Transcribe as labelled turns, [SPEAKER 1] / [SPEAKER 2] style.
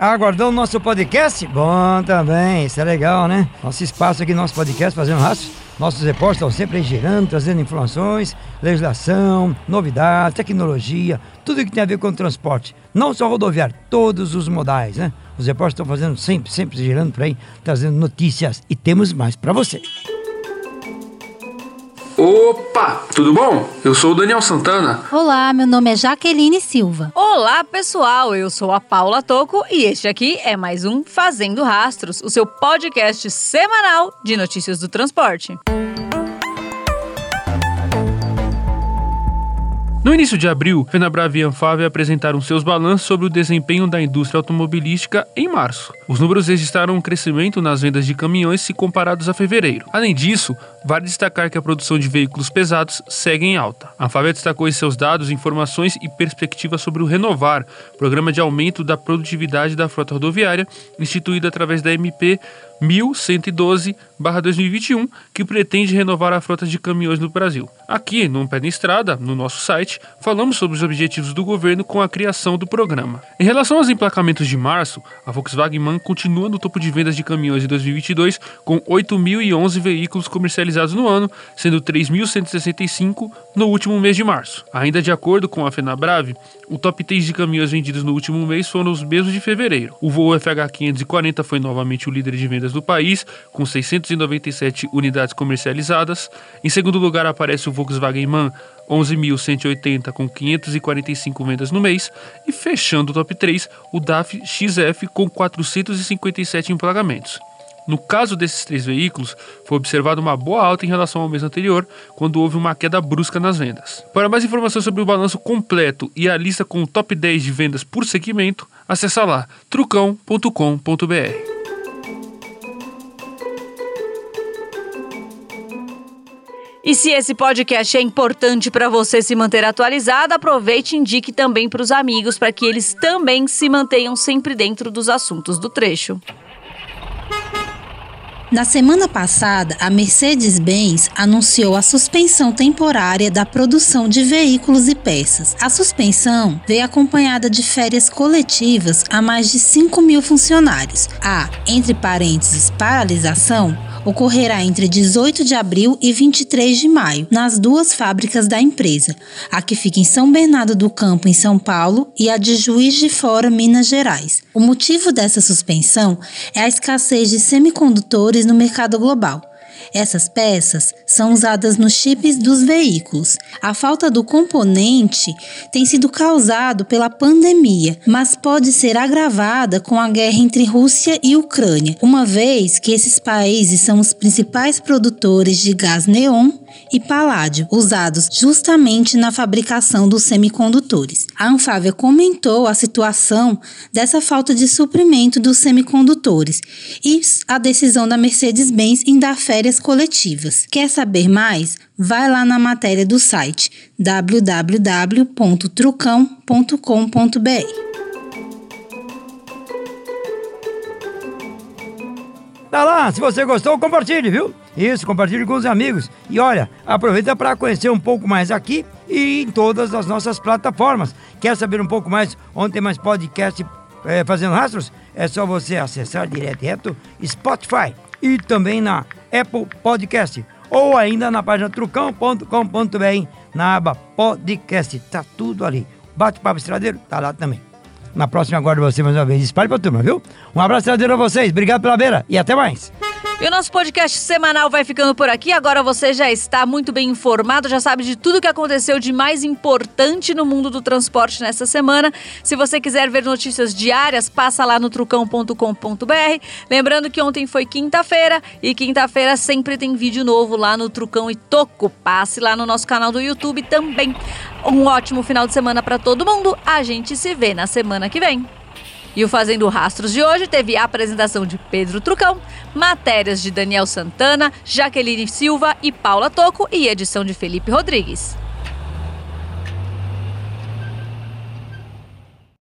[SPEAKER 1] Aguardando nosso podcast? Bom também, isso é legal, né? Nosso espaço aqui, nosso podcast, fazendo rastros. Nossos repórteres estão sempre girando, trazendo informações, legislação, novidades, tecnologia, tudo que tem a ver com o transporte. Não só rodoviário, todos os modais, né? Os repórteres estão fazendo sempre, sempre girando por aí, trazendo notícias e temos mais para você.
[SPEAKER 2] Opa, tudo bom? Eu sou o Daniel Santana.
[SPEAKER 3] Olá, meu nome é Jaqueline Silva.
[SPEAKER 4] Olá, pessoal. Eu sou a Paula Toco e este aqui é mais um Fazendo Rastros, o seu podcast semanal de notícias do transporte.
[SPEAKER 2] No início de abril, Fenabrave e Anfávia apresentaram seus balanços sobre o desempenho da indústria automobilística em março. Os números registraram um crescimento nas vendas de caminhões se comparados a fevereiro. Além disso, vale destacar que a produção de veículos pesados segue em alta. A Anfávia destacou em seus dados informações e perspectivas sobre o Renovar, programa de aumento da produtividade da frota rodoviária, instituído através da MP 1112-2021, que pretende renovar a frota de caminhões no Brasil. Aqui, no Pé na Estrada, no nosso site, falamos sobre os objetivos do governo com a criação do programa. Em relação aos emplacamentos de março, a Volkswagen MAN continua no topo de vendas de caminhões em 2022, com 8.011 veículos comercializados no ano, sendo 3.165 no último mês de março. Ainda de acordo com a FenaBrave, o top 10 de caminhões vendidos no último mês foram os mesmos de fevereiro. O voo FH540 foi novamente o líder de vendas do país, com 697 unidades comercializadas. Em segundo lugar aparece o Volkswagen MAN 11.180 com 545 vendas no mês e fechando o top 3, o DAF XF com 457 emplacamentos. No caso desses três veículos, foi observada uma boa alta em relação ao mês anterior, quando houve uma queda brusca nas vendas. Para mais informações sobre o balanço completo e a lista com o top 10 de vendas por segmento, acesse lá trucão.com.br.
[SPEAKER 4] E se esse podcast é importante para você se manter atualizado, aproveite e indique também para os amigos para que eles também se mantenham sempre dentro dos assuntos do trecho.
[SPEAKER 3] Na semana passada, a Mercedes-Benz anunciou a suspensão temporária da produção de veículos e peças. A suspensão veio acompanhada de férias coletivas a mais de 5 mil funcionários. A, entre parênteses, paralisação, ocorrerá entre 18 de abril e 23 de maio, nas duas fábricas da empresa, a que fica em São Bernardo do Campo, em São Paulo, e a de Juiz de Fora, Minas Gerais. O motivo dessa suspensão é a escassez de semicondutores no mercado global. Essas peças são usadas nos chips dos veículos. A falta do componente tem sido causado pela pandemia, mas pode ser agravada com a guerra entre Rússia e Ucrânia, uma vez que esses países são os principais produtores de gás neon e paládio, usados justamente na fabricação dos semicondutores. A Anfávia comentou a situação dessa falta de suprimento dos semicondutores e a decisão da Mercedes-Benz em dar férias coletivas. Quer saber mais? Vai lá na matéria do site www.trucão.com.br.
[SPEAKER 1] Tá lá, se você gostou, compartilhe, viu? Isso, compartilhe com os amigos. E olha, aproveita para conhecer um pouco mais aqui e em todas as nossas plataformas. Quer saber um pouco mais onde tem mais podcast é, fazendo rastros? É só você acessar direto e reto Spotify e também na Apple Podcast ou ainda na página trucão.com.br na aba podcast. Tá tudo ali. Bate-papo estradeiro, tá lá também. Na próxima aguardo você mais uma vez. Espalhe pra turma, viu? Um abraço estradeiro a vocês. Obrigado pela beira e até mais.
[SPEAKER 4] E o nosso podcast semanal vai ficando por aqui. Agora você já está muito bem informado, já sabe de tudo que aconteceu de mais importante no mundo do transporte nessa semana. Se você quiser ver notícias diárias, passa lá no trucão.com.br. Lembrando que ontem foi quinta-feira e quinta-feira sempre tem vídeo novo lá no Trucão e Toco. Passe lá no nosso canal do YouTube também. Um ótimo final de semana para todo mundo. A gente se vê na semana que vem. E o Fazendo Rastros de hoje teve a apresentação de Pedro Trucão, matérias de Daniel Santana, Jaqueline Silva e Paula Toco e edição de Felipe Rodrigues.